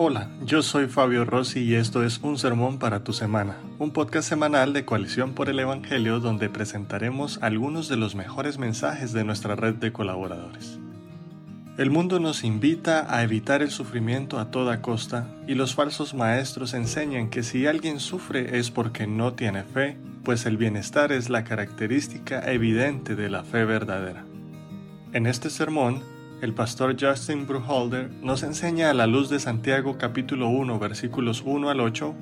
Hola, yo soy Fabio Rossi y esto es Un Sermón para tu Semana, un podcast semanal de Coalición por el Evangelio donde presentaremos algunos de los mejores mensajes de nuestra red de colaboradores. El mundo nos invita a evitar el sufrimiento a toda costa y los falsos maestros enseñan que si alguien sufre es porque no tiene fe, pues el bienestar es la característica evidente de la fe verdadera. En este sermón, el pastor Justin Bruholder nos enseña a la luz de Santiago capítulo 1 versículos 1 al 8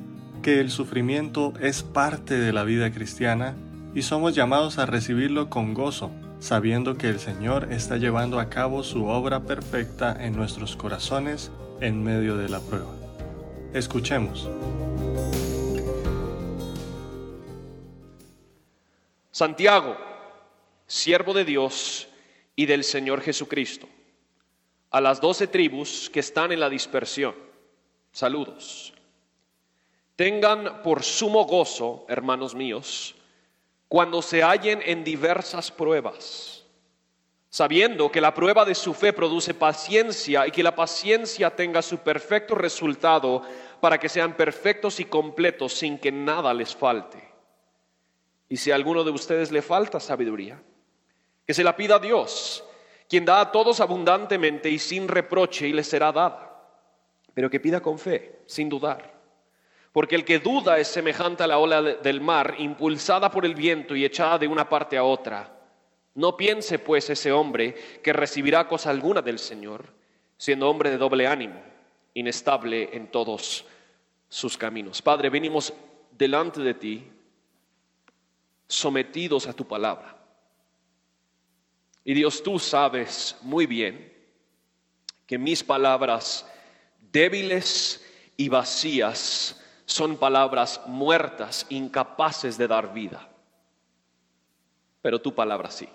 que el sufrimiento es parte de la vida cristiana y somos llamados a recibirlo con gozo, sabiendo que el Señor está llevando a cabo su obra perfecta en nuestros corazones en medio de la prueba. Escuchemos. Santiago, siervo de Dios y del Señor Jesucristo a las doce tribus que están en la dispersión. Saludos. Tengan por sumo gozo, hermanos míos, cuando se hallen en diversas pruebas, sabiendo que la prueba de su fe produce paciencia y que la paciencia tenga su perfecto resultado para que sean perfectos y completos sin que nada les falte. Y si a alguno de ustedes le falta sabiduría, que se la pida a Dios quien da a todos abundantemente y sin reproche y le será dada, pero que pida con fe, sin dudar. Porque el que duda es semejante a la ola del mar, impulsada por el viento y echada de una parte a otra. No piense pues ese hombre que recibirá cosa alguna del Señor, siendo hombre de doble ánimo, inestable en todos sus caminos. Padre, venimos delante de ti, sometidos a tu palabra. Y Dios, tú sabes muy bien que mis palabras débiles y vacías son palabras muertas, incapaces de dar vida. Pero tu palabra sí.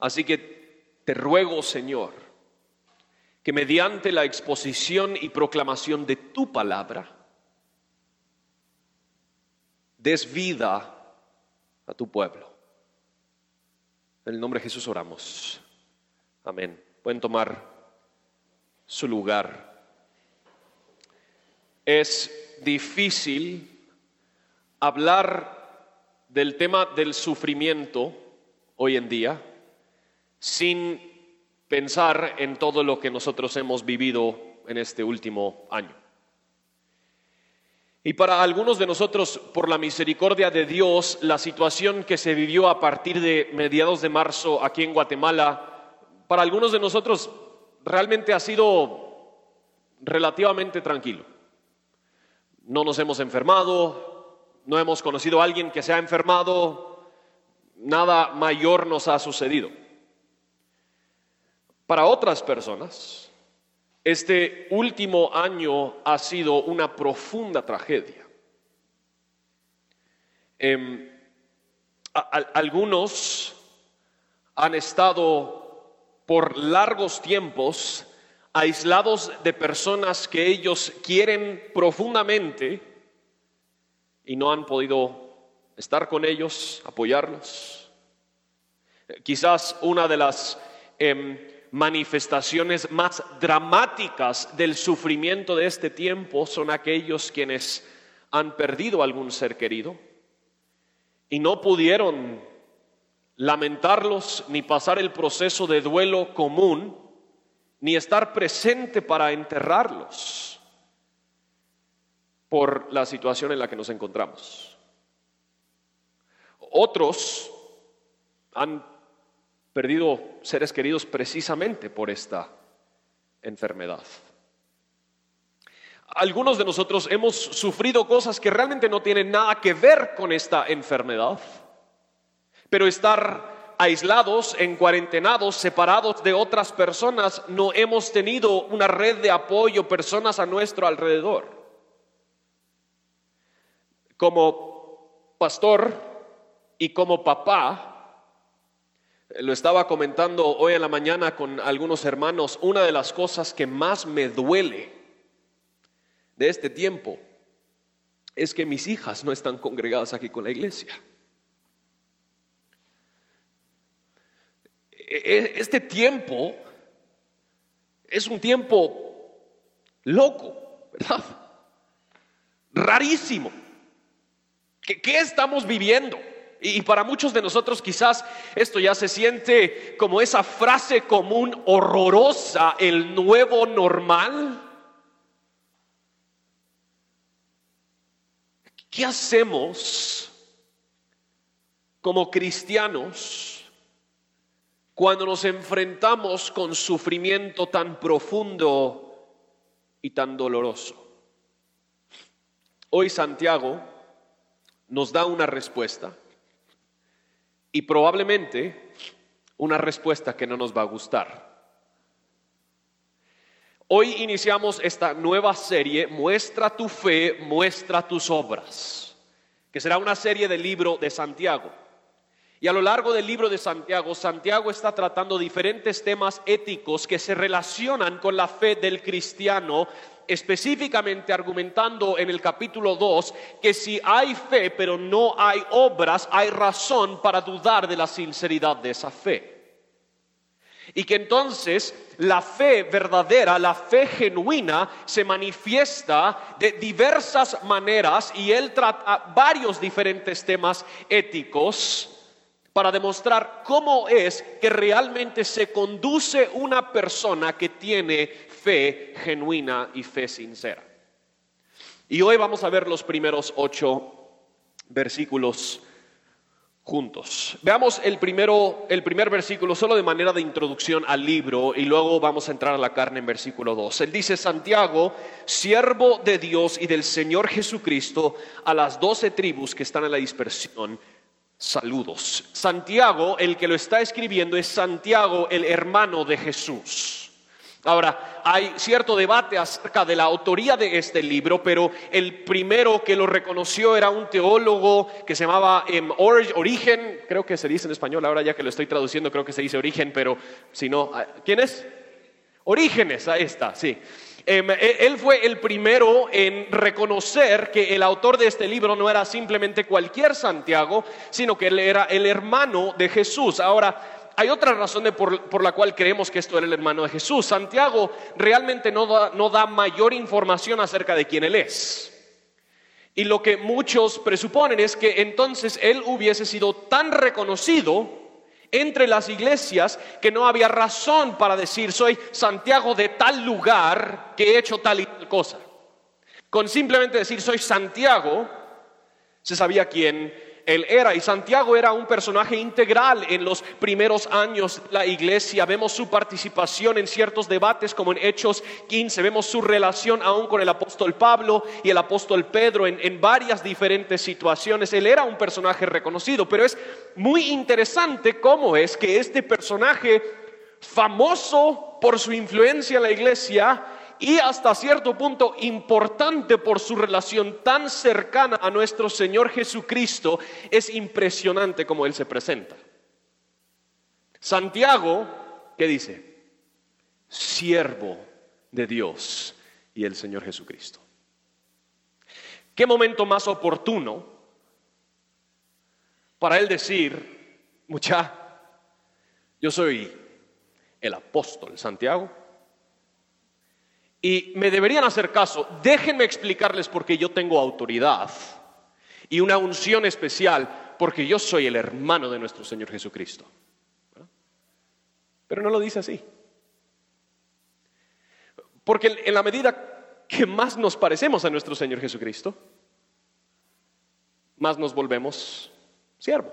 Así que te ruego, Señor, que mediante la exposición y proclamación de tu palabra, des vida a tu pueblo. En el nombre de Jesús oramos. Amén. Pueden tomar su lugar. Es difícil hablar del tema del sufrimiento hoy en día sin pensar en todo lo que nosotros hemos vivido en este último año. Y para algunos de nosotros, por la misericordia de Dios, la situación que se vivió a partir de mediados de marzo aquí en Guatemala, para algunos de nosotros realmente ha sido relativamente tranquilo. No nos hemos enfermado, no hemos conocido a alguien que se ha enfermado, nada mayor nos ha sucedido. Para otras personas, este último año ha sido una profunda tragedia. Em, algunos han estado por largos tiempos aislados de personas que ellos quieren profundamente y no han podido estar con ellos, apoyarlos. Quizás una de las em, manifestaciones más dramáticas del sufrimiento de este tiempo son aquellos quienes han perdido algún ser querido y no pudieron lamentarlos ni pasar el proceso de duelo común ni estar presente para enterrarlos por la situación en la que nos encontramos. Otros han perdido seres queridos precisamente por esta enfermedad. Algunos de nosotros hemos sufrido cosas que realmente no tienen nada que ver con esta enfermedad, pero estar aislados, en cuarentenados, separados de otras personas, no hemos tenido una red de apoyo, personas a nuestro alrededor. Como pastor y como papá, lo estaba comentando hoy en la mañana con algunos hermanos, una de las cosas que más me duele de este tiempo es que mis hijas no están congregadas aquí con la iglesia. E-, e-, este tiempo es un tiempo loco, ¿verdad? Rarísimo. ¿Qué, qué estamos viviendo? Y para muchos de nosotros quizás esto ya se siente como esa frase común horrorosa, el nuevo normal. ¿Qué hacemos como cristianos cuando nos enfrentamos con sufrimiento tan profundo y tan doloroso? Hoy Santiago nos da una respuesta y probablemente una respuesta que no nos va a gustar. Hoy iniciamos esta nueva serie, Muestra tu fe, muestra tus obras, que será una serie del libro de Santiago. Y a lo largo del libro de Santiago, Santiago está tratando diferentes temas éticos que se relacionan con la fe del cristiano específicamente argumentando en el capítulo 2 que si hay fe pero no hay obras, hay razón para dudar de la sinceridad de esa fe. Y que entonces la fe verdadera, la fe genuina, se manifiesta de diversas maneras y él trata varios diferentes temas éticos para demostrar cómo es que realmente se conduce una persona que tiene fe genuina y fe sincera. Y hoy vamos a ver los primeros ocho versículos juntos. Veamos el, primero, el primer versículo solo de manera de introducción al libro y luego vamos a entrar a la carne en versículo 2. Él dice, Santiago, siervo de Dios y del Señor Jesucristo, a las doce tribus que están en la dispersión, saludos. Santiago, el que lo está escribiendo, es Santiago, el hermano de Jesús. Ahora, hay cierto debate acerca de la autoría de este libro, pero el primero que lo reconoció era un teólogo que se llamaba em, Origen, creo que se dice en español, ahora ya que lo estoy traduciendo creo que se dice Origen, pero si no, ah, ¿quién es? Orígenes, ahí está, sí. Em, e, él fue el primero en reconocer que el autor de este libro no era simplemente cualquier Santiago, sino que él era el hermano de Jesús. Ahora, hay otra razón por, la cual creemos que esto era el hermano de Jesús. Santiago realmente no da, no da mayor información acerca de quién él es. Y lo que muchos presuponen es que entonces él hubiese sido tan reconocido entre las iglesias que no había razón para decir soy Santiago de tal lugar que he hecho tal y tal cosa. Con simplemente decir soy Santiago, se sabía quién él era. Y Santiago era un personaje integral en los primeros años de la iglesia. Vemos su participación en ciertos debates como en Hechos 15. Vemos su relación aún con el apóstol Pablo y el apóstol Pedro en, en varias diferentes situaciones. Él era un personaje reconocido, pero es muy interesante cómo es que este personaje famoso por su influencia en la iglesia, y hasta cierto punto importante por su relación tan cercana a nuestro Señor Jesucristo, es impresionante como Él se presenta. Santiago, ¿qué dice? Siervo de Dios y el Señor Jesucristo. ¿Qué momento más oportuno para Él decir, mucha, yo soy el apóstol Santiago? Y me deberían hacer caso. Déjenme explicarles por qué yo tengo autoridad y una unción especial, porque yo soy el hermano de nuestro Señor Jesucristo. Pero no lo dice así. Porque en la medida que más nos parecemos a nuestro Señor Jesucristo, más nos volvemos siervo.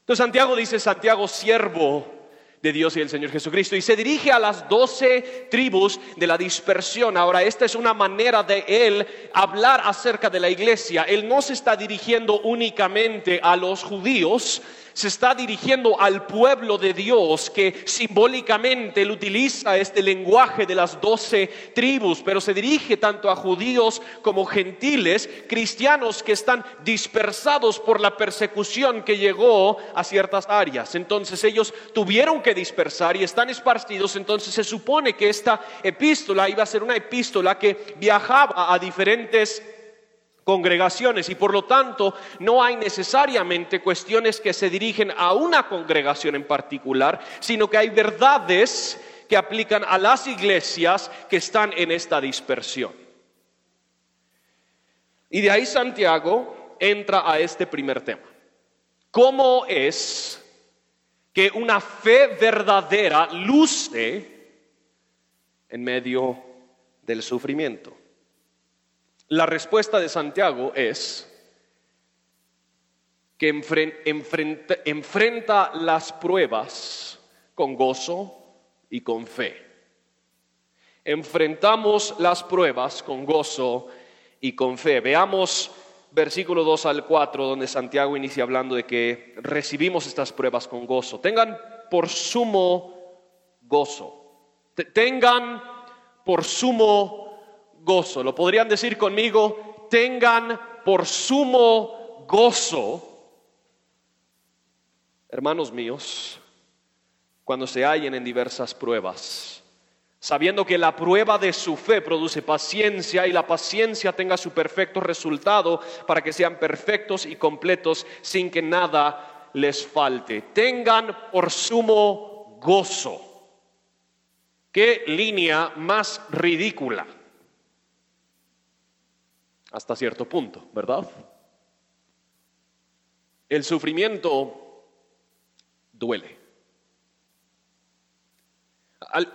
Entonces Santiago dice, Santiago, siervo de Dios y del Señor Jesucristo. Y se dirige a las doce tribus de la dispersión. Ahora, esta es una manera de él hablar acerca de la iglesia. Él no se está dirigiendo únicamente a los judíos, se está dirigiendo al pueblo de Dios que simbólicamente él utiliza este lenguaje de las doce tribus, pero se dirige tanto a judíos como gentiles, cristianos que están dispersados por la persecución que llegó a ciertas áreas. Entonces ellos tuvieron que dispersar y están esparcidos, entonces se supone que esta epístola iba a ser una epístola que viajaba a diferentes congregaciones y por lo tanto no hay necesariamente cuestiones que se dirigen a una congregación en particular, sino que hay verdades que aplican a las iglesias que están en esta dispersión. Y de ahí Santiago entra a este primer tema. ¿Cómo es que una fe verdadera luce en medio del sufrimiento? La respuesta de Santiago es que enfrenta, las pruebas con gozo y con fe. Enfrentamos las pruebas con gozo y con fe. Veamos versículo 2 al 4, donde Santiago inicia hablando de que recibimos estas pruebas con gozo. Tengan por sumo gozo. Tengan por sumo gozo. Lo podrían decir conmigo, tengan por sumo gozo hermanos míos, cuando se hallen en diversas pruebas, sabiendo que la prueba de su fe produce paciencia y la paciencia tenga su perfecto resultado para que sean perfectos y completos sin que nada les falte. Tengan por sumo gozo. Qué línea más ridícula. Hasta cierto punto, ¿verdad? El sufrimiento duele.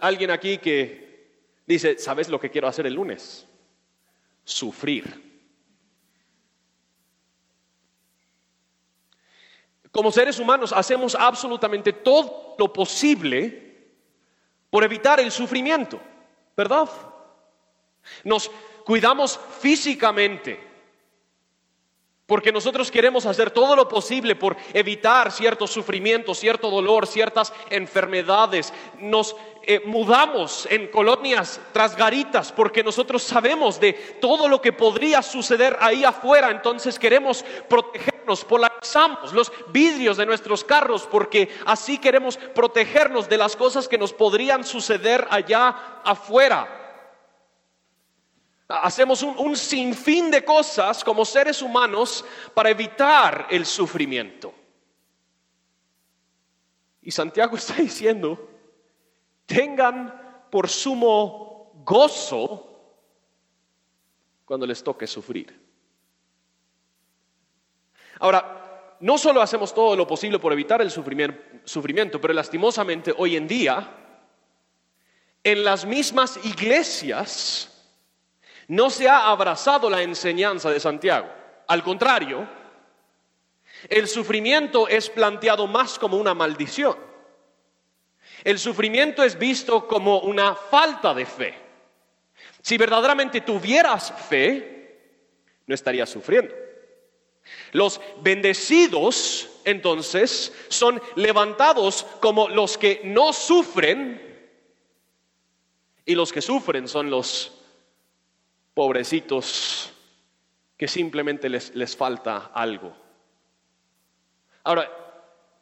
alguien aquí que dice, ¿sabes lo que quiero hacer el lunes? Sufrir. Como seres humanos hacemos absolutamente todo lo posible por evitar el sufrimiento, ¿verdad? Nos cuidamos físicamente, porque nosotros queremos hacer todo lo posible por evitar cierto sufrimiento, cierto dolor, ciertas enfermedades. Nos eh, mudamos en colonias tras garitas porque nosotros sabemos de todo lo que podría suceder ahí afuera. Entonces queremos protegernos, polarizamos los vidrios de nuestros carros porque así queremos protegernos de las cosas que nos podrían suceder allá afuera. Hacemos un, sinfín de cosas como seres humanos para evitar el sufrimiento. Y Santiago está diciendo, tengan por sumo gozo cuando les toque sufrir. Ahora, no solo hacemos todo lo posible por evitar el sufrimiento, pero lastimosamente hoy en día, en las mismas iglesias, no se ha abrazado la enseñanza de Santiago. Al contrario, el sufrimiento es planteado más como una maldición. El sufrimiento es visto como una falta de fe. Si verdaderamente tuvieras fe, no estarías sufriendo. Los bendecidos, entonces, son levantados como los que no sufren y los que sufren son los pobrecitos que simplemente les, les falta algo. Ahora,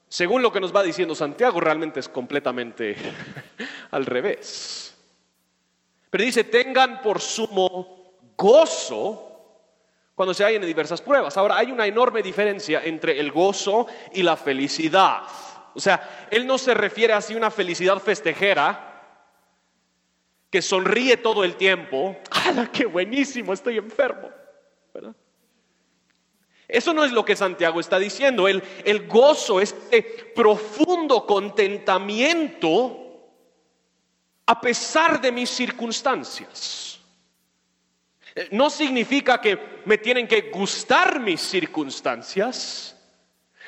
según lo que nos va diciendo Santiago, realmente es completamente al revés. Pero dice, tengan por sumo gozo cuando se hallen en diversas pruebas. Ahora, hay una enorme diferencia entre el gozo y la felicidad. O sea, él no se refiere así a una felicidad festejera, que sonríe todo el tiempo, ¡hala, qué buenísimo! Estoy enfermo. Eso no es lo que Santiago está diciendo. El, el gozo, este profundo contentamiento a pesar de mis circunstancias. Eh, no significa que me tienen que gustar mis circunstancias,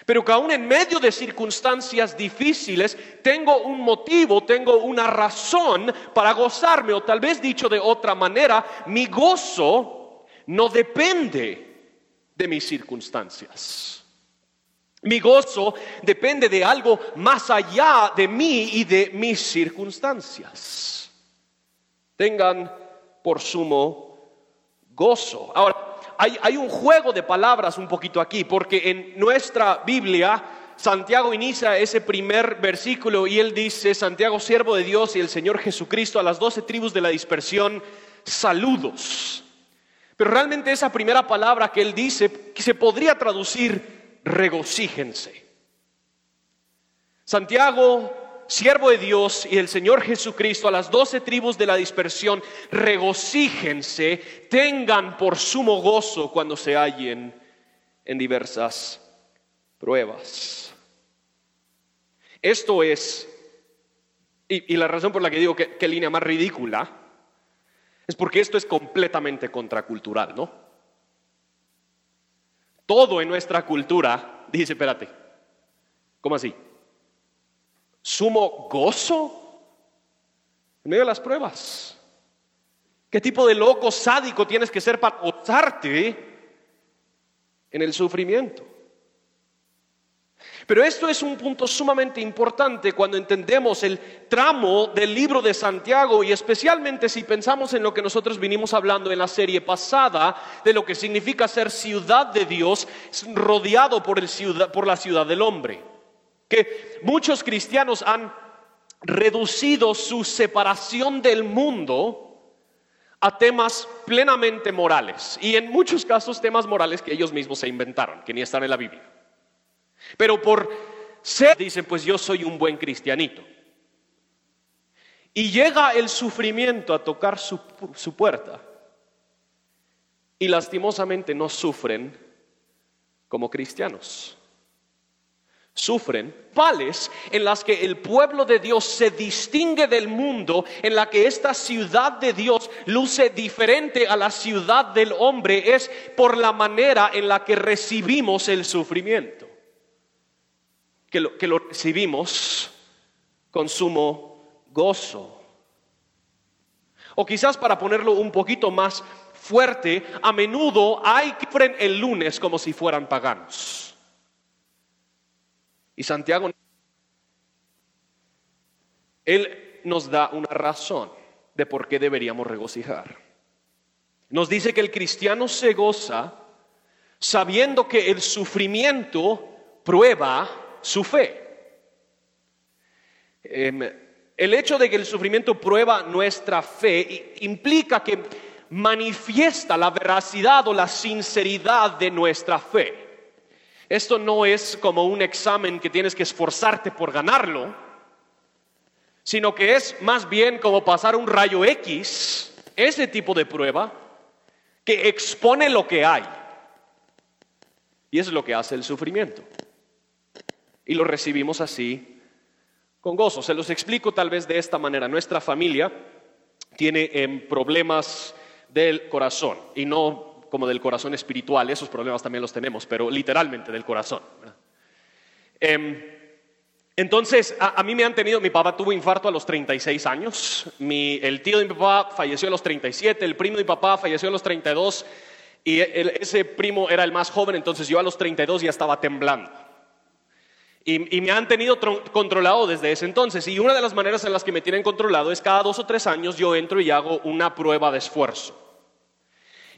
pero que aún en medio de circunstancias difíciles tengo un motivo, tengo una razón para gozarme, o tal vez dicho de otra manera, mi gozo no depende de mis circunstancias. Mi gozo depende de algo más allá de mí y de mis circunstancias. Tengan por sumo gozo. Ahora, hay, un juego de palabras un poquito aquí, porque en nuestra Biblia Santiago inicia ese primer versículo y él dice, Santiago, siervo de Dios y el Señor Jesucristo, a las doce tribus de la dispersión, saludos. Pero realmente esa primera palabra que él dice se podría traducir regocíjense. Santiago siervo de Dios y el Señor Jesucristo, a las doce tribus de la dispersión, regocíjense, tengan por sumo gozo cuando se hallen en diversas pruebas. Esto es, y, la razón por la que digo que, que línea más ridícula, es porque esto es completamente contracultural, ¿no? Todo en nuestra cultura dice, espérate, ¿cómo así? ¿Sumo gozo en medio de las pruebas? ¿Qué tipo de loco sádico tienes que ser para gozarte en el sufrimiento? Pero esto es un punto sumamente importante cuando entendemos el tramo del libro de Santiago y especialmente si pensamos en lo que nosotros vinimos hablando en la serie pasada de lo que significa ser ciudad de Dios rodeado por, la ciudad del hombre. Que muchos cristianos han reducido su separación del mundo a temas plenamente morales y en muchos casos temas morales que ellos mismos se inventaron, que ni están en la Biblia. Pero por ser, dicen, pues yo soy un buen cristianito. Y llega el sufrimiento a tocar su, puerta. Y lastimosamente no sufren como cristianos sufren, pales en las que el pueblo de Dios se distingue del mundo, en la que esta ciudad de Dios luce diferente a la ciudad del hombre, es por la manera en la que recibimos el sufrimiento que lo, que lo recibimos con sumo gozo. O quizás para ponerlo un poquito más fuerte, a menudo hay que el lunes como si fueran paganos. Y Santiago, él nos da una razón de por qué deberíamos regocijar. Nos dice que el cristiano se goza sabiendo que el sufrimiento prueba su fe. Em, el hecho de que el sufrimiento prueba nuestra fe implica que manifiesta la veracidad o la sinceridad de nuestra fe. Esto no es como un examen que tienes que esforzarte por ganarlo, sino que es más bien como pasar un rayo X, ese tipo de prueba, que expone lo que hay. Y es lo que hace el sufrimiento y lo recibimos así con gozo. Se los explico tal vez de esta manera. Nuestra familia tiene em, problemas del corazón y no como del corazón espiritual, esos problemas también los tenemos, pero literalmente del corazón. Em, entonces, a, mí me han tenido, mi papá tuvo infarto a los 36 años, el tío de mi papá falleció a los 37, el primo de mi papá falleció a los 32 y ese primo era el más joven, entonces yo a los 32 ya estaba temblando. Y, me han tenido controlado desde ese entonces. Y una de las maneras en las que me tienen controlado es cada dos o tres años yo entro y hago una prueba de esfuerzo.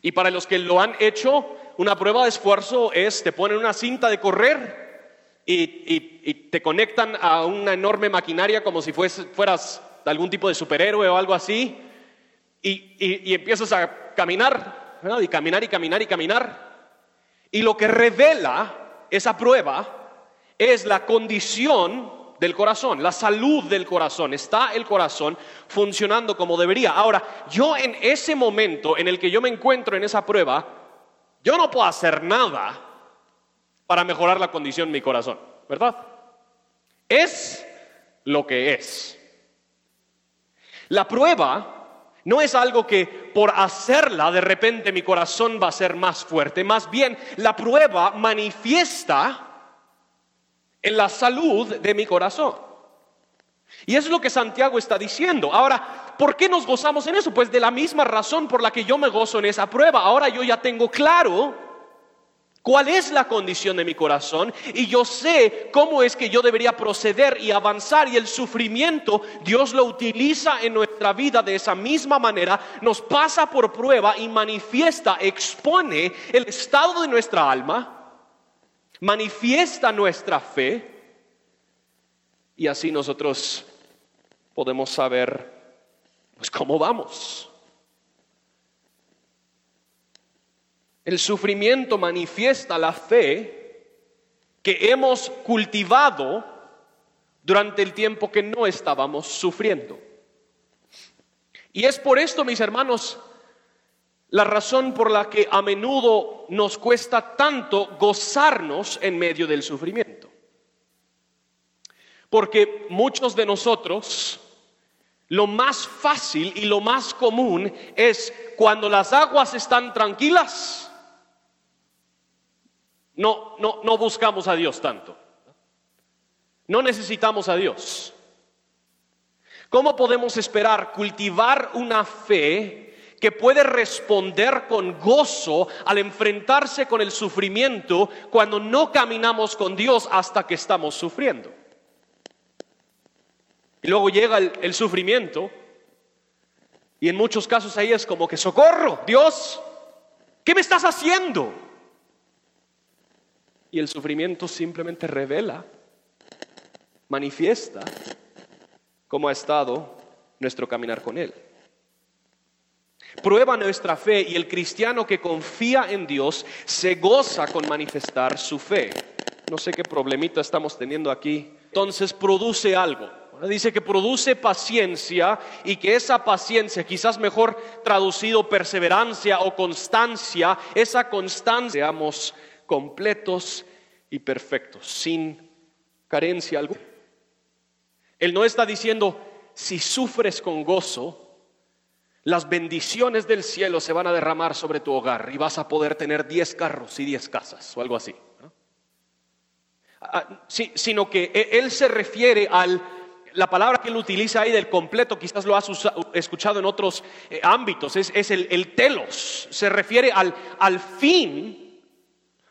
Y para los que lo han hecho, una prueba de esfuerzo es, te ponen una cinta de correr y, te conectan a una enorme maquinaria como si fueras algún tipo de superhéroe o algo así. Y, empiezas a caminar, y caminar y caminar y caminar. Y lo que revela esa prueba es la condición del corazón, la salud del corazón. Está el corazón funcionando como debería. Ahora, yo en ese momento en el que yo me encuentro en esa prueba, yo no puedo hacer nada para mejorar la condición de mi corazón, ¿verdad? Es lo que es. La prueba no es algo que por hacerla de repente mi corazón va a ser más fuerte, más bien la prueba manifiesta en la salud de mi corazón. Y es lo que Santiago está diciendo. Ahora, ¿por qué nos gozamos en eso? Pues de la misma razón por la que yo me gozo en esa prueba. Ahora yo ya tengo claro cuál es la condición de mi corazón y yo sé cómo es que yo debería proceder y avanzar y el sufrimiento Dios lo utiliza en nuestra vida de esa misma manera, nos pasa por prueba y manifiesta, expone el estado de nuestra alma manifiesta nuestra fe y así nosotros podemos saber pues cómo vamos. El sufrimiento manifiesta la fe que hemos cultivado durante el tiempo que no estábamos sufriendo. Y es por esto, mis hermanos, la razón por la que a menudo nos cuesta tanto gozarnos en medio del sufrimiento. Porque muchos de nosotros, lo más fácil y lo más común es cuando las aguas están tranquilas, no, no, no buscamos a Dios tanto. No necesitamos a Dios. ¿Cómo podemos esperar cultivar una fe que puede responder con gozo al enfrentarse con el sufrimiento cuando no caminamos con Dios hasta que estamos sufriendo? Y luego llega el, sufrimiento y en muchos casos ahí es como que socorro, Dios, ¿qué me estás haciendo? Y el sufrimiento simplemente revela, manifiesta cómo ha estado nuestro caminar con Él. Prueba nuestra fe y el cristiano que confía en Dios se goza con manifestar su fe. No sé qué problemita estamos teniendo aquí. Entonces produce algo. Dice que produce paciencia y que esa paciencia, quizás mejor traducido perseverancia o constancia, esa constancia seamos completos y perfectos, sin carencia alguna. Él no está diciendo, si sufres con gozo, las bendiciones del cielo se van a derramar sobre tu hogar y vas a poder tener 10 carros y 10 casas o algo así. Ah, sino que e, él se refiere al la palabra que él utiliza ahí del completo, quizás lo has escuchado en otros eh, ámbitos, es, el, telos, se refiere al, al fin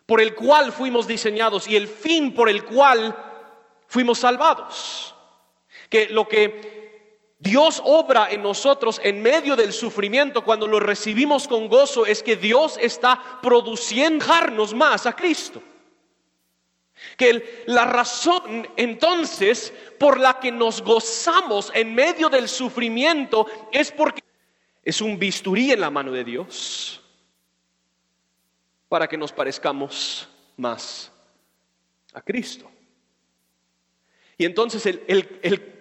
por el cual fuimos diseñados y el fin por el cual fuimos salvados que lo que Dios obra en nosotros en medio del sufrimiento cuando lo recibimos con gozo es que Dios está produciendo más a Cristo. Que la razón entonces por la que nos gozamos en medio del sufrimiento es porque es un bisturí en la mano de Dios para que nos parezcamos más a Cristo. Y entonces el, el, el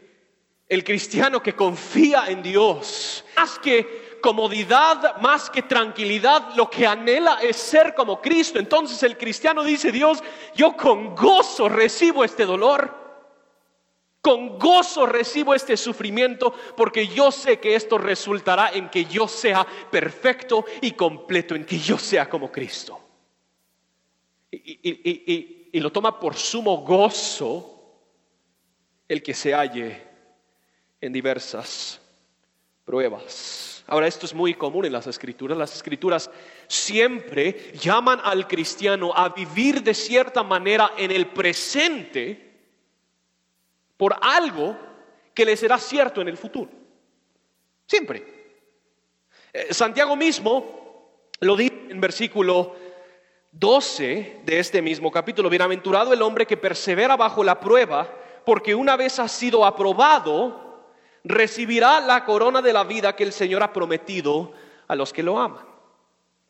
cristiano que confía en Dios, más que comodidad, más que tranquilidad, lo que anhela es ser como Cristo. Entonces el cristiano dice, Dios, yo con gozo recibo este dolor. Con gozo recibo este sufrimiento porque yo sé que esto resultará en que yo sea perfecto y completo, en que yo sea como Cristo. Y, y lo toma por sumo gozo el que se halle en diversas pruebas. Ahora, esto es muy común en las escrituras. Las escrituras siempre llaman al cristiano a vivir de cierta manera en el presente por algo que le será cierto en el futuro. Siempre. Eh, Santiago mismo lo dice en versículo 12 de este mismo capítulo. Bienaventurado el hombre que persevera bajo la prueba, porque una vez ha sido aprobado, recibirá la corona de la vida que el Señor ha prometido a los que lo aman.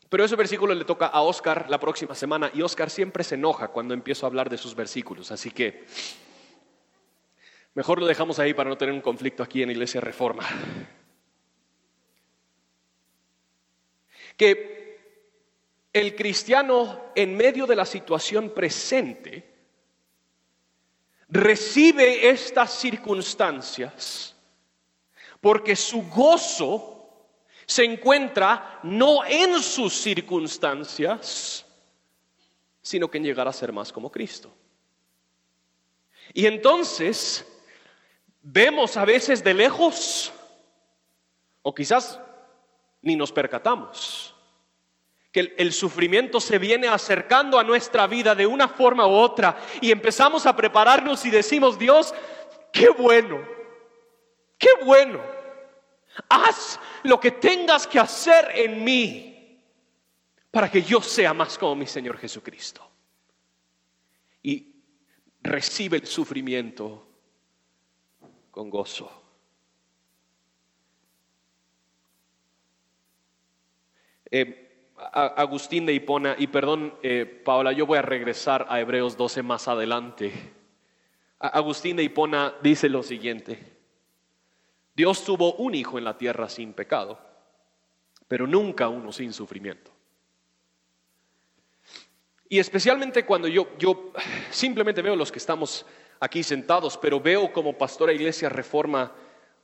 Pero ese versículo le toca a Oscar la próxima semana y Oscar siempre se enoja cuando empiezo a hablar de sus versículos, así que mejor lo dejamos ahí para no tener un conflicto aquí en Iglesia Reforma. Que el cristiano en medio de la situación presente recibe estas circunstancias porque su gozo se encuentra no en sus circunstancias, sino que en llegar a ser más como Cristo. Y entonces vemos a veces de lejos, o quizás ni nos percatamos, que el, sufrimiento se viene acercando a nuestra vida de una forma u otra y empezamos a prepararnos y decimos, Dios, qué bueno, qué bueno Haz lo que tengas que hacer en mí para que yo sea más como mi Señor Jesucristo. Y recibe el sufrimiento con gozo. Eh, Agustín de Hipona, y perdón, eh, Paola, yo voy a regresar a Hebreos 12 más adelante Agustín de Hipona dice lo siguiente, Dios tuvo un hijo en la tierra sin pecado, pero nunca uno sin sufrimiento. Y especialmente cuando yo, yo simplemente veo los que estamos aquí sentados, pero veo como pastora iglesia reforma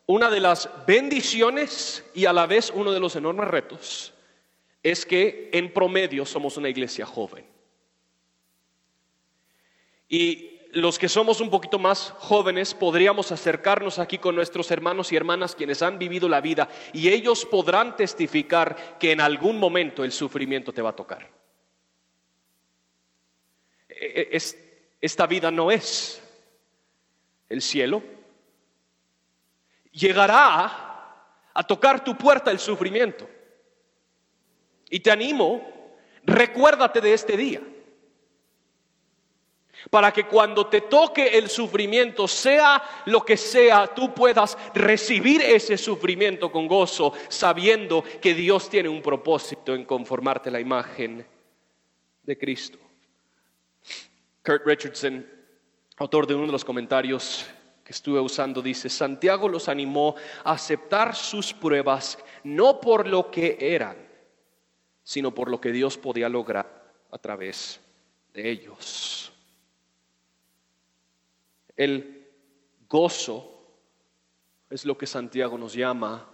una de las bendiciones y a la vez uno de los enormes retos es que en promedio somos una iglesia joven. Y los que somos un poquito más jóvenes podríamos acercarnos aquí con nuestros hermanos y hermanas quienes han vivido la vida y ellos podrán testificar que en algún momento el sufrimiento te va a tocar. E, e, esta vida no es el cielo. Llegará a tocar tu puerta el sufrimiento. Y te animo, recuérdate de este día para que cuando te toque el sufrimiento, sea lo que sea, tú puedas recibir ese sufrimiento con gozo, sabiendo que Dios tiene un propósito en conformarte la imagen de Cristo. Kurt Richardson, autor de uno de los comentarios que estuve usando, dice, Santiago los animó a aceptar sus pruebas no por lo que eran, sino por lo que Dios podía lograr a través de ellos. El gozo es lo que Santiago nos llama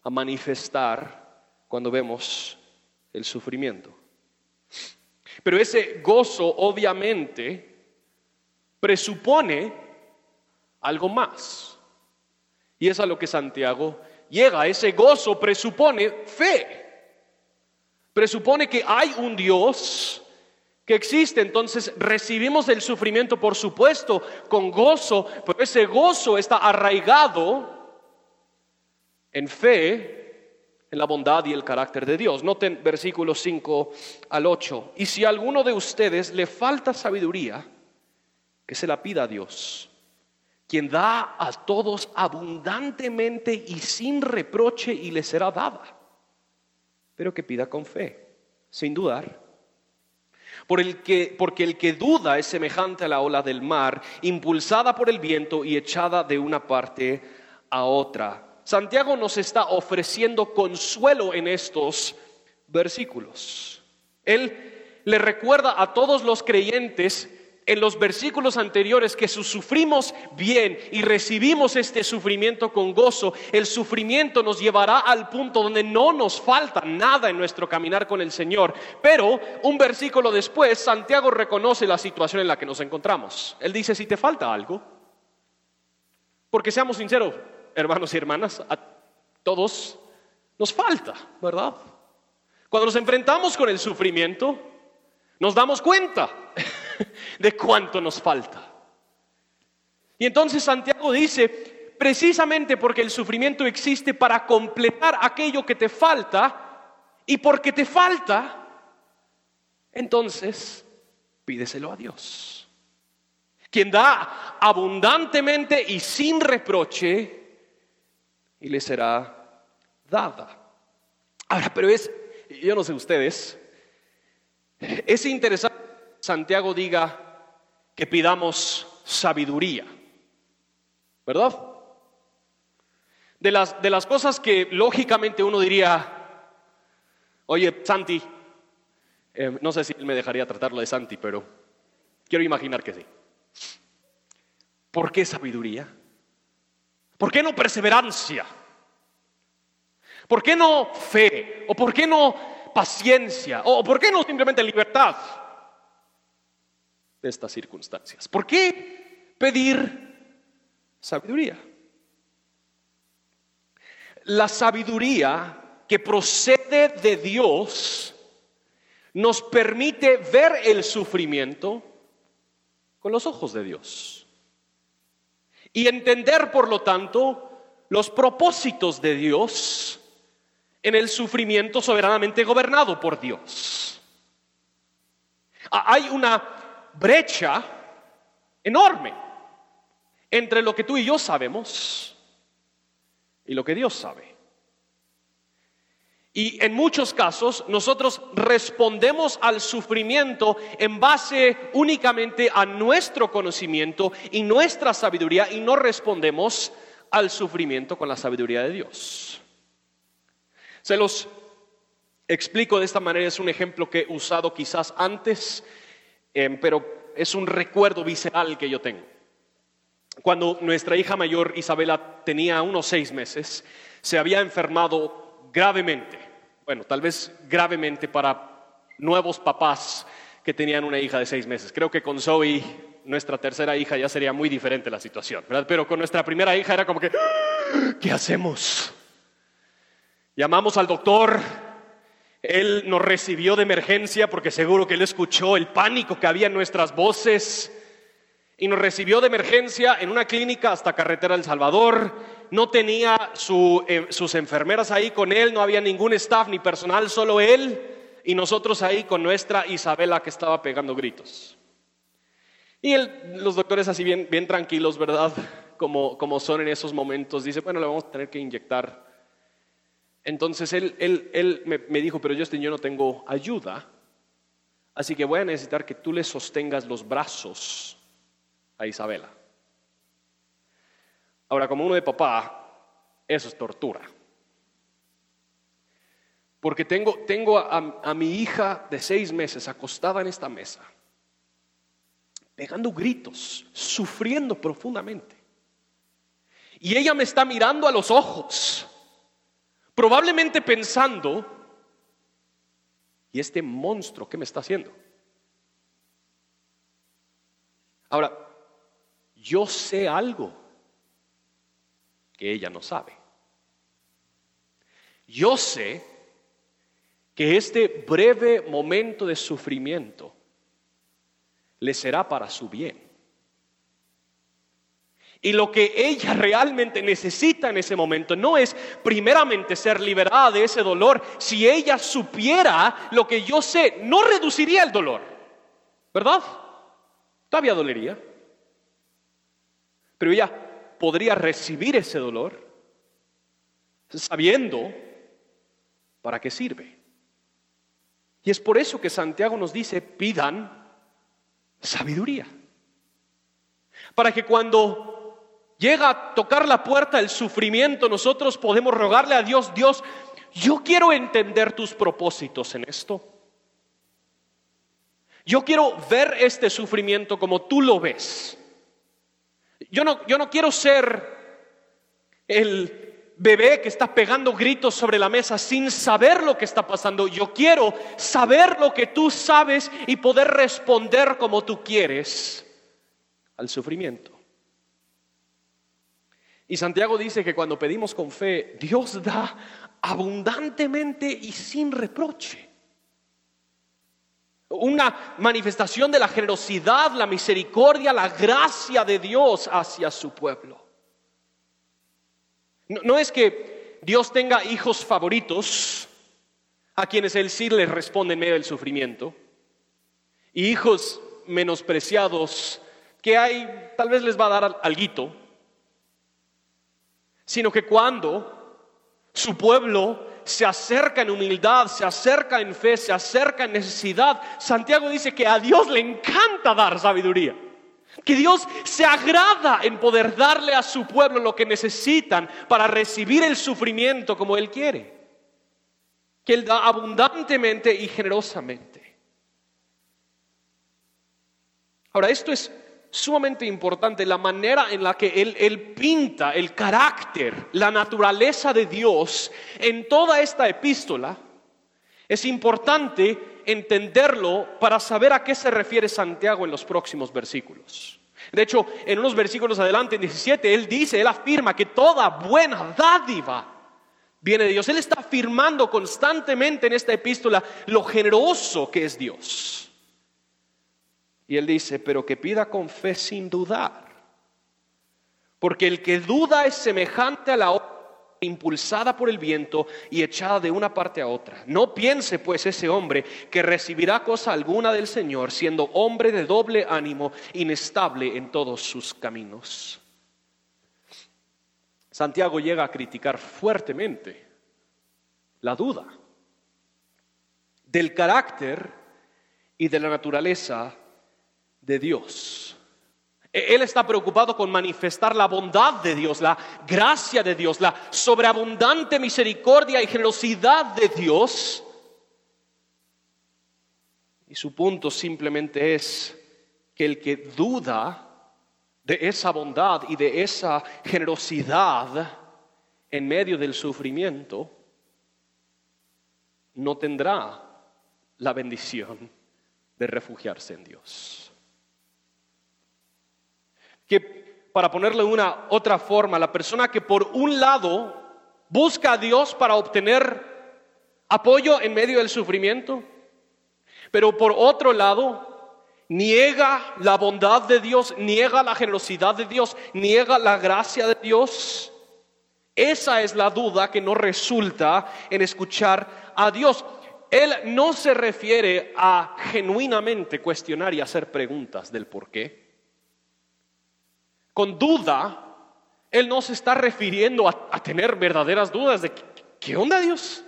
a manifestar cuando vemos el sufrimiento. Pero ese gozo obviamente presupone algo más. Y es a lo que Santiago llega. Ese gozo presupone fe. Presupone que hay un Dios que existe. Entonces recibimos el sufrimiento, por supuesto, con gozo, pero ese gozo está arraigado en fe, en la bondad y el carácter de Dios. Noten versículos 5 al 8. Y si a alguno de ustedes le falta sabiduría, que se la pida a Dios, quien da a todos abundantemente y sin reproche y le será dada, pero que pida con fe, sin dudar el que, porque el que duda es semejante a la ola del mar, impulsada por el viento y echada de una parte a otra. Santiago nos está ofreciendo consuelo en estos versículos. Él le recuerda a todos los creyentes en los versículos anteriores que sufrimos bien y recibimos este sufrimiento con gozo, el sufrimiento nos llevará al punto donde no nos falta nada en nuestro caminar con el Señor. Pero un versículo después, Santiago reconoce la situación en la que nos encontramos. Él dice, si te falta algo, porque seamos sinceros, hermanos y hermanas, a todos nos falta, ¿verdad? Cuando nos enfrentamos con el sufrimiento, nos damos cuenta de cuánto nos falta. Y entonces Santiago dice, precisamente porque el sufrimiento existe para completar aquello que te falta, y porque te falta, entonces pídeselo a Dios, quien da abundantemente y sin reproche, y le será dada. Ahora, pero es, yo no sé ustedes, es interesante Santiago diga que pidamos sabiduría, ¿verdad? De las, de las cosas que lógicamente uno diría, oye, Santi, eh, no sé si él me dejaría tratarlo de Santi, pero quiero imaginar que sí. ¿Por qué sabiduría? ¿Por qué no perseverancia? ¿Por qué no fe? ¿O por qué no paciencia? ¿O por qué no simplemente libertad? De estas circunstancias. ¿Por qué pedir sabiduría? La sabiduría que procede de Dios nos permite ver el sufrimiento con los ojos de Dios y entender, por lo tanto, los propósitos de Dios en el sufrimiento soberanamente gobernado por Dios. Hay una brecha enorme entre lo que tú y yo sabemos y lo que Dios sabe. Y en muchos casos nosotros respondemos al sufrimiento en base únicamente a nuestro conocimiento y nuestra sabiduría y no respondemos al sufrimiento con la sabiduría de Dios. Se los explico de esta manera, es un ejemplo que he usado quizás antes, em, pero es un recuerdo visceral que yo tengo. Cuando nuestra hija mayor Isabela tenía unos seis meses, se había enfermado gravemente, bueno, tal vez gravemente para nuevos papás que tenían una hija de seis meses. Creo que con Zoe, nuestra tercera hija, ya sería muy diferente la situación. Pero con nuestra primera hija era como que, ¿qué hacemos? Llamamos al doctor, él nos recibió de emergencia porque seguro que él escuchó el pánico que había en nuestras voces y nos recibió de emergencia en una clínica hasta Carretera El Salvador. No tenía eh, sus enfermeras ahí con él, no había ningún staff ni personal, solo él y nosotros ahí con nuestra Isabela que estaba pegando gritos. Y los doctores así bien, bien tranquilos, ¿verdad? Como, como son en esos momentos, dice, bueno, le vamos a tener que inyectar. Entonces él, él, él me, me dijo, pero Justin, yo no tengo ayuda, así que voy a necesitar que tú le sostengas los brazos a Isabela. Ahora, como uno de papá, eso es tortura. Porque tengo, tengo a, a, mi hija de seis meses acostada en esta mesa, pegando gritos, sufriendo profundamente. Y ella me está mirando a los ojos, probablemente pensando, ¿y este monstruo qué me está haciendo? Ahora, yo sé algo que ella no sabe. Yo sé que este breve momento de sufrimiento le será para su bien. Y lo que ella realmente necesita en ese momento no es primeramente ser liberada de ese dolor. Si ella supiera lo que yo sé, no reduciría el dolor, ¿verdad? Todavía dolería. Pero ella podría recibir ese dolor sabiendo para qué sirve. Y es por eso que Santiago nos dice, pidan sabiduría. Para que cuando llega a tocar la puerta el sufrimiento, nosotros podemos rogarle a Dios, Dios, yo quiero entender tus propósitos en esto. Yo quiero ver este sufrimiento como tú lo ves. Yo no, yo no quiero ser el bebé que está pegando gritos sobre la mesa sin saber lo que está pasando. Yo quiero saber lo que tú sabes y poder responder como tú quieres al sufrimiento. Y Santiago dice que cuando pedimos con fe, Dios da abundantemente y sin reproche. Una manifestación de la generosidad, la misericordia, la gracia de Dios hacia su pueblo. No, es que Dios tenga hijos favoritos a quienes Él sí les responde en medio del sufrimiento y hijos menospreciados que hay, tal vez les va a dar alguito, sino que cuando su pueblo se acerca en humildad, se acerca en fe, se acerca en necesidad. Santiago dice que a Dios le encanta dar sabiduría. Que Dios se agrada en poder darle a su pueblo lo que necesitan para recibir el sufrimiento como Él quiere. Que Él da abundantemente y generosamente. Ahora, esto es sumamente importante la manera en la que él, pinta el carácter, la naturaleza de Dios en toda esta epístola. Es importante entenderlo para saber a qué se refiere Santiago en los próximos versículos. De hecho, en unos versículos adelante, en 17, él dice, él afirma que toda buena dádiva viene de Dios. Él está afirmando constantemente en esta epístola lo generoso que es Dios. Y él dice, pero que pida con fe sin dudar. Porque el que duda es semejante a la ola impulsada por el viento y echada de una parte a otra. No piense pues ese hombre que recibirá cosa alguna del Señor, siendo hombre de doble ánimo, inestable en todos sus caminos. Santiago llega a criticar fuertemente la duda del carácter y de la naturaleza de Dios. E-, él está preocupado con manifestar la bondad de Dios, la gracia de Dios, la sobreabundante misericordia y generosidad de Dios. Y su punto simplemente es que el que duda de esa bondad y de esa generosidad en medio del sufrimiento, no tendrá la bendición de refugiarse en Dios. Que para ponerle una otra forma, la persona que por un lado busca a Dios para obtener apoyo en medio del sufrimiento, pero por otro lado niega la bondad de Dios, niega la generosidad de Dios, niega la gracia de Dios. Esa es la duda que no resulta en escuchar a Dios. Él no se refiere a genuinamente cuestionar y hacer preguntas del por qué. Con duda, Él no se está refiriendo a, tener verdaderas dudas de ¿qué onda Dios?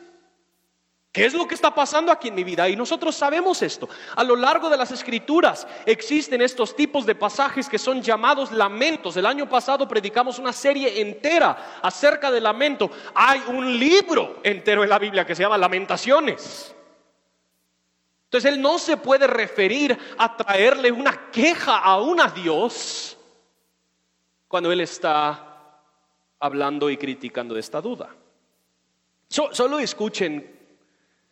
¿Qué es lo que está pasando aquí en mi vida? Y nosotros sabemos esto. A lo largo de las escrituras existen estos tipos de pasajes que son llamados lamentos. El año pasado predicamos una serie entera acerca del lamento. Hay un libro entero en la Biblia que se llama Lamentaciones. Entonces Él no se puede referir a traerle una queja aún a Dios cuando Él está hablando y criticando esta duda. solo escuchen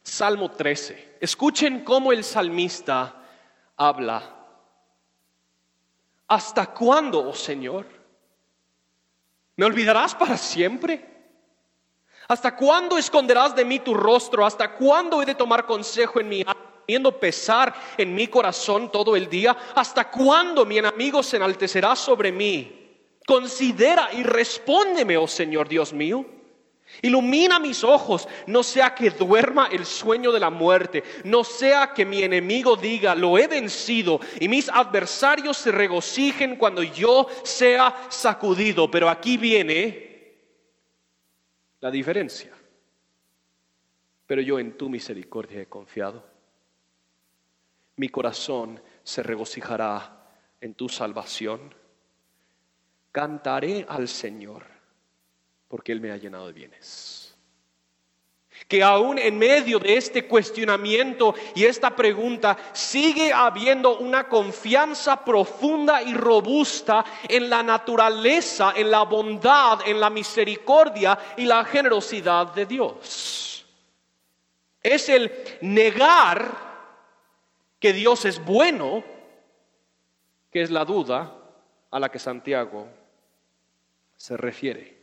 Salmo 13. Escuchen cómo el salmista habla. ¿Hasta cuándo, oh Señor? ¿Me olvidarás para siempre? ¿Hasta cuándo esconderás de mí tu rostro? ¿Hasta cuándo he de tomar consejo en mi alma, teniendo pesar en mi corazón todo el día? ¿Hasta cuándo mi enemigo se enaltecerá sobre mí? Considera y respóndeme, oh Señor Dios mío. Ilumina mis ojos, no sea que duerma el sueño de la muerte, no sea que mi enemigo diga, lo he vencido, y mis adversarios se regocijen cuando yo sea sacudido. Pero aquí viene la diferencia. Pero yo en tu misericordia he confiado. Mi corazón se regocijará en tu salvación. Cantaré al Señor porque Él me ha llenado de bienes. Que aún en medio de este cuestionamiento y esta pregunta sigue habiendo una confianza profunda y robusta en la naturaleza, en la bondad, en la misericordia y la generosidad de Dios. Es el negar que Dios es bueno, que es la duda a la que Santiago se refiere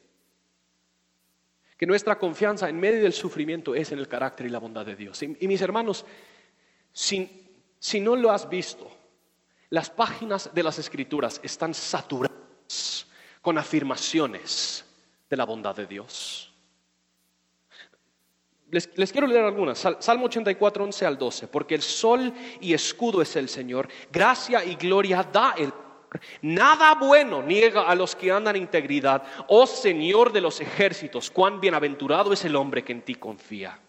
que nuestra confianza en medio del sufrimiento es en el carácter y la bondad de Dios. Y, mis hermanos, si, si no lo has visto, las páginas de las escrituras están saturadas con afirmaciones de la bondad de Dios. Les, les, quiero leer algunas. Salmo 84, 11 al 12. Porque el sol y escudo es el Señor. Gracia y gloria da el Nada bueno niega a los que andan en integridad. Oh Señor de los ejércitos, cuán bienaventurado es el hombre que en ti confía.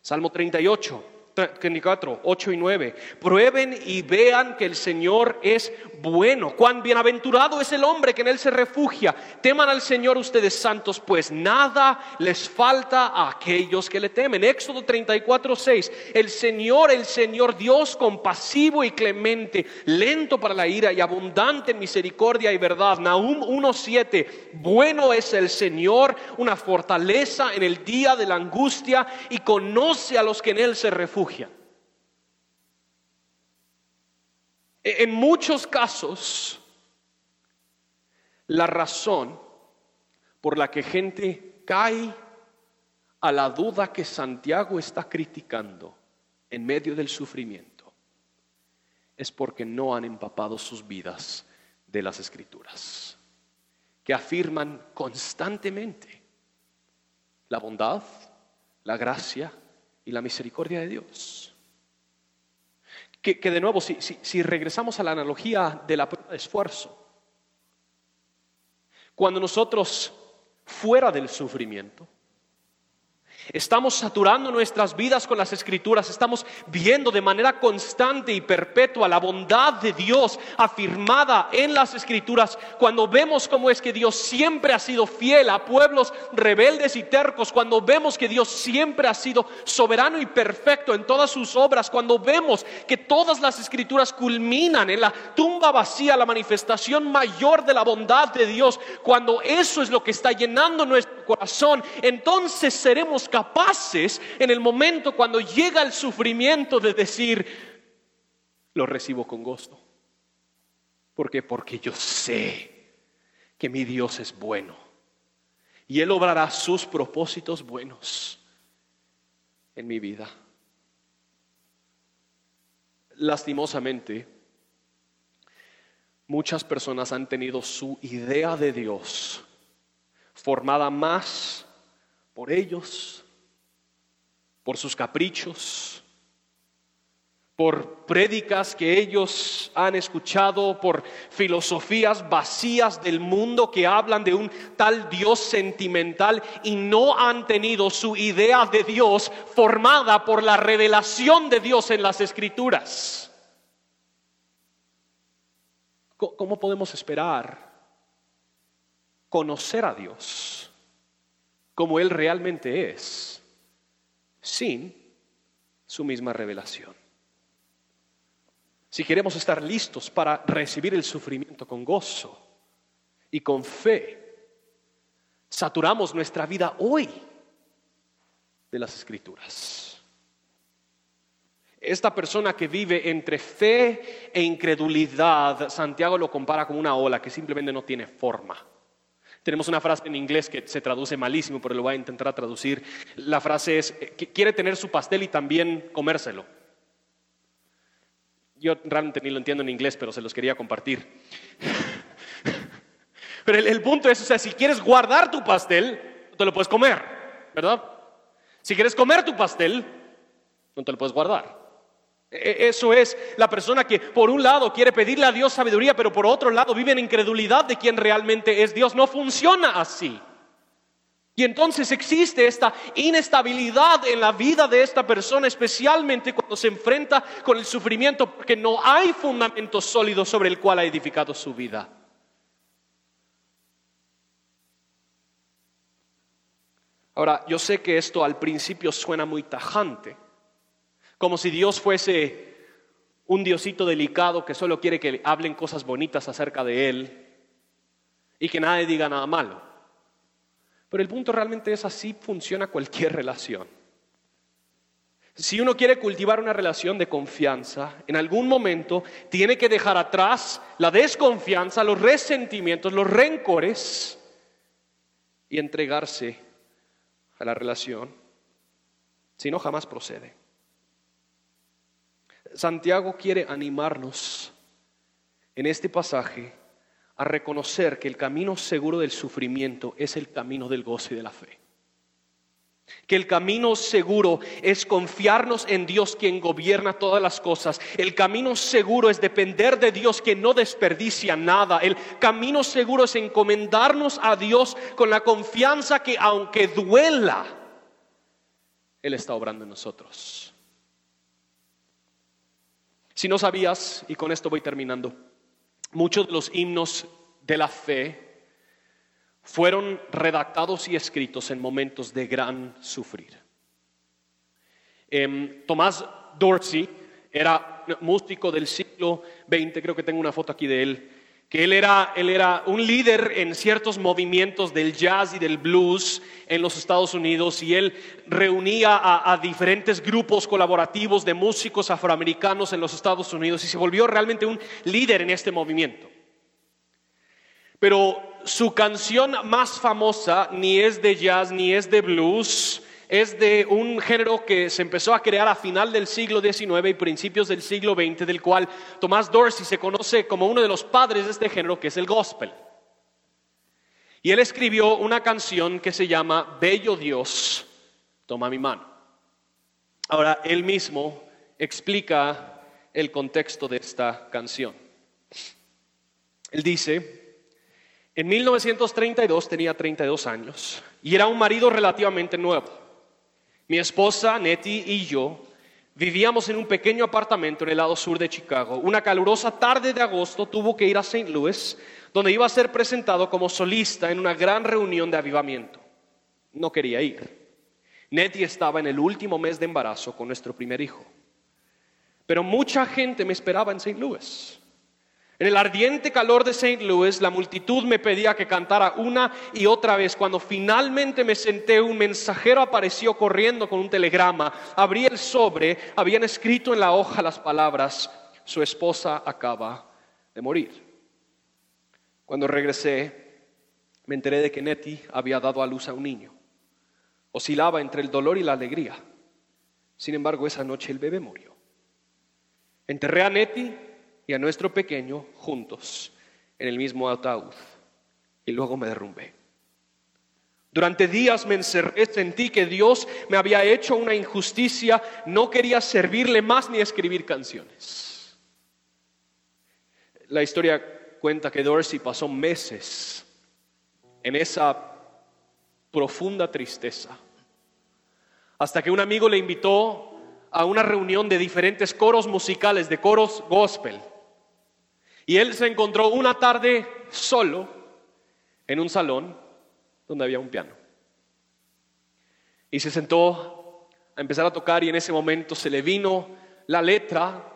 Salmo 38. 34, 8 y 9. Prueben y vean que el Señor es bueno. Cuán bienaventurado es el hombre que en él se refugia. Teman al Señor ustedes santos, pues nada les falta a aquellos que le temen. Éxodo 34, 6. El Señor, el Señor Dios compasivo y clemente, lento para la ira y abundante en misericordia y verdad. Nahum 1, 7. Bueno es el Señor, una fortaleza en el día de la angustia y conoce a los que en él se refugian. E, en muchos casos, la razón por la que gente cae a la duda que Santiago está criticando en medio del sufrimiento es porque no han empapado sus vidas de las escrituras, que afirman constantemente la bondad, la gracia y la misericordia de Dios. Que, de nuevo, si, si, regresamos a la analogía de la prueba de esfuerzo, cuando nosotros fuera del sufrimiento Estamos saturando nuestras vidas con las escrituras, estamos viendo de manera constante y perpetua la bondad de Dios afirmada en las escrituras, cuando vemos cómo es que Dios siempre ha sido fiel a pueblos rebeldes y tercos, cuando vemos que Dios siempre ha sido soberano y perfecto en todas sus obras, cuando vemos que todas las escrituras culminan en la tumba vacía, la manifestación mayor de la bondad de Dios, cuando eso es lo que está llenando nuestro corazón, entonces seremos capaces en el momento cuando llega el sufrimiento de decir, lo recibo con gusto. ¿Por qué? Porque yo sé que mi Dios es bueno y Él obrará sus propósitos buenos en mi vida. Lastimosamente, muchas personas han tenido su idea de Dios formada más por ellos por sus caprichos, por prédicas que ellos han escuchado, por filosofías vacías del mundo que hablan de un tal Dios sentimental y no han tenido su idea de Dios formada por la revelación de Dios en las escrituras. ¿Cómo podemos esperar conocer a Dios como Él realmente es? sin su misma revelación. Si queremos estar listos para recibir el sufrimiento con gozo y con fe, saturamos nuestra vida hoy de las escrituras. Esta persona que vive entre fe e incredulidad, Santiago lo compara con una ola que simplemente no tiene forma. Tenemos una frase en inglés que se traduce malísimo, pero lo voy a intentar traducir. La frase es, eh, quiere tener su pastel y también comérselo. Yo realmente ni lo entiendo en inglés, pero se los quería compartir. Pero el, el punto es, o sea, si quieres guardar tu pastel, no te lo puedes comer, ¿verdad? Si quieres comer tu pastel, no te lo puedes guardar. E, eso es la persona que por un lado quiere pedirle a Dios sabiduría, pero por otro lado vive en incredulidad de quien realmente es Dios. No funciona así. Y entonces existe esta inestabilidad en la vida de esta persona, especialmente cuando se enfrenta con el sufrimiento, porque no hay fundamento sólido sobre el cual ha edificado su vida. Ahora, yo sé que esto al principio suena muy tajante, como si Dios fuese un diosito delicado que solo quiere que hablen cosas bonitas acerca de Él y que nadie diga nada malo. Pero el punto realmente es así funciona cualquier relación. Si uno quiere cultivar una relación de confianza, en algún momento tiene que dejar atrás la desconfianza, los resentimientos, los rencores y entregarse a la relación. Si no, jamás procede. Santiago quiere animarnos en este pasaje a reconocer que el camino seguro del sufrimiento es el camino del gozo y de la fe. Que el camino seguro es confiarnos en Dios quien gobierna todas las cosas. El camino seguro es depender de Dios que no desperdicia nada. El camino seguro es encomendarnos a Dios con la confianza que aunque duela, Él está obrando en nosotros. Si no sabías, y con esto voy terminando, muchos de los himnos de la fe fueron redactados y escritos en momentos de gran sufrir. Em, Tomás Dorsey era músico del siglo XX, creo que tengo una foto aquí de él, que él era, él era un líder en ciertos movimientos del jazz y del blues en los Estados Unidos y él reunía a, a, diferentes grupos colaborativos de músicos afroamericanos en los Estados Unidos y se volvió realmente un líder en este movimiento. Pero su canción más famosa ni es de jazz ni es de blues, es de un género que se empezó a crear a final del siglo XIX y principios del siglo XX, del cual Tomás Dorsey se conoce como uno de los padres de este género, que es el gospel. Y él escribió una canción que se llama Bello Dios, toma mi mano. Ahora, él mismo explica el contexto de esta canción. Él dice, en 1932 tenía 32 años y era un marido relativamente nuevo. Mi esposa, Nettie y yo vivíamos en un pequeño apartamento en el lado sur de Chicago. Una calurosa tarde de agosto tuvo que ir a St. Louis, donde iba a ser presentado como solista en una gran reunión de avivamiento. No quería ir. Nettie estaba en el último mes de embarazo con nuestro primer hijo. Pero mucha gente me esperaba en St. Louis. En el ardiente calor de St. Louis, la multitud me pedía que cantara una y otra vez. Cuando finalmente me senté, un mensajero apareció corriendo con un telegrama. Abrí el sobre, habían escrito en la hoja las palabras, su esposa acaba de morir. Cuando regresé, me enteré de que Nettie había dado a luz a un niño. Oscilaba entre el dolor y la alegría. Sin embargo, esa noche el bebé murió. Enterré a Nettie y a nuestro pequeño juntos en el mismo ataúd y luego me derrumbé. Durante días me encerré, sentí que Dios me había hecho una injusticia, no quería servirle más ni escribir canciones. La historia cuenta que Dorsey pasó meses en esa profunda tristeza, hasta que un amigo le invitó a una reunión de diferentes coros musicales, de coros gospel. Y él se encontró una tarde solo en un salón donde había un piano. Y se sentó a empezar a tocar y en ese momento se le vino la letra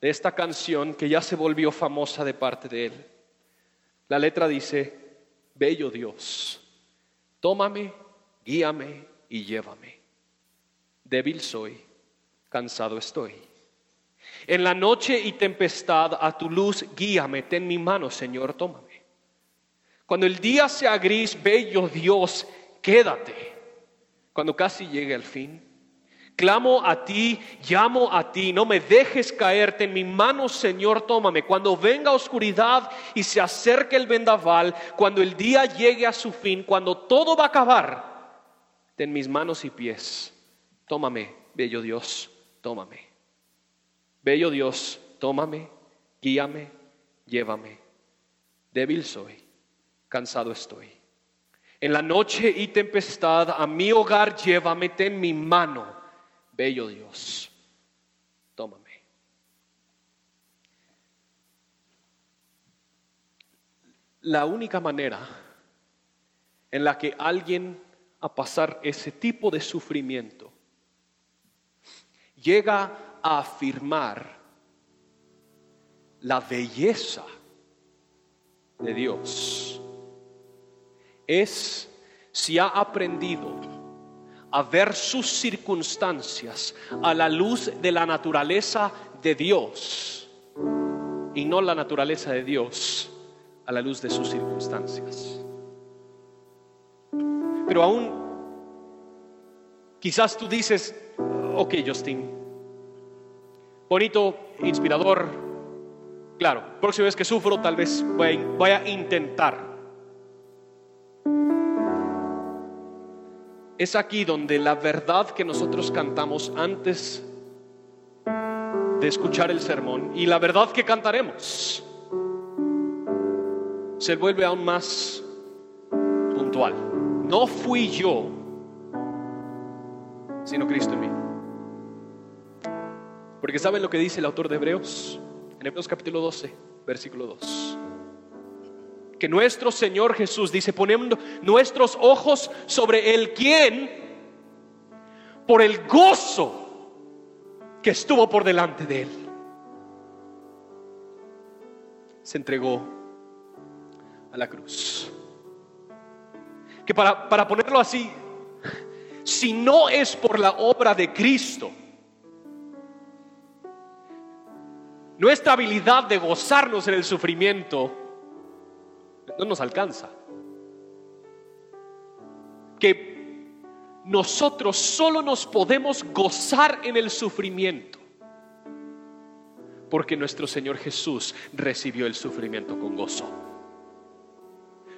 de esta canción que ya se volvió famosa de parte de él. La letra dice, Bello Dios, tómame, guíame y llévame. Débil soy, cansado estoy en la noche y tempestad, a tu luz guíame, ten mi mano, Señor, tómame. Cuando el día sea gris, bello Dios, quédate. Cuando casi llegue al fin, clamo a ti, llamo a ti, no me dejes caerte en mi mano, Señor, tómame. Cuando venga oscuridad y se acerque el vendaval, cuando el día llegue a su fin, cuando todo va a acabar, ten mis manos y pies. Tómame, bello Dios, tómame. Bello Dios, tómame, guíame, llévame. Débil soy, cansado estoy. En la noche y tempestad a mi hogar llévame, ten mi mano. Bello Dios, tómame. La única manera en la que alguien a pasar ese tipo de sufrimiento llega a afirmar la belleza de Dios es si ha aprendido a ver sus circunstancias a la luz de la naturaleza de Dios y no la naturaleza de Dios a la luz de sus circunstancias. Pero aún, quizás tú dices, ok Justin, bonito, inspirador. Claro, próxima vez que sufro tal vez voy a, intentar. Es aquí donde la verdad que nosotros cantamos antes de escuchar el sermón y la verdad que cantaremos se vuelve aún más puntual. No fui yo, sino Cristo en mí. Porque ¿saben lo que dice el autor de Hebreos? En Hebreos capítulo 12, versículo 2. Que nuestro Señor Jesús dice, poniendo nuestros ojos sobre el quien, por el gozo que estuvo por delante de él, se entregó a la cruz. Que para, para ponerlo así, si no es por la obra de Cristo, nuestra habilidad de gozarnos en el sufrimiento no nos alcanza. Que nosotros solo nos podemos gozar en el sufrimiento porque nuestro Señor Jesús recibió el sufrimiento con gozo.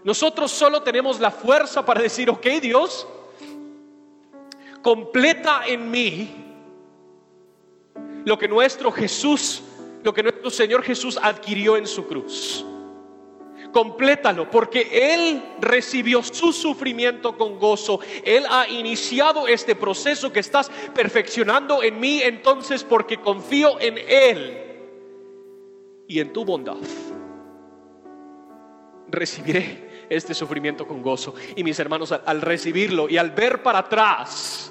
Nosotros solo tenemos la fuerza para decir, ok Dios, completa en mí lo que nuestro Jesús lo que nuestro Señor Jesús adquirió en su cruz. Complétalo, porque Él recibió su sufrimiento con gozo. Él ha iniciado este proceso que estás perfeccionando en mí, entonces porque confío en Él y en tu bondad. Recibiré este sufrimiento con gozo. Y mis hermanos, al, recibirlo y al ver para atrás,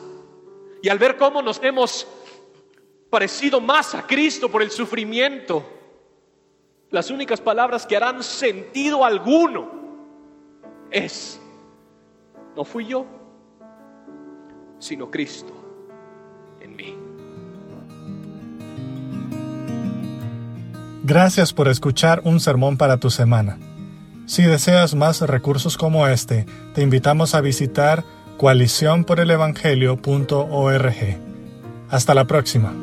y al ver cómo nos hemos parecido más a Cristo por el sufrimiento, las únicas palabras que harán sentido alguno es, no fui yo, sino Cristo en mí. Gracias por escuchar un sermón para tu semana. Si deseas más recursos como este, te invitamos a visitar coaliciónporelevangelio.org. Hasta la próxima.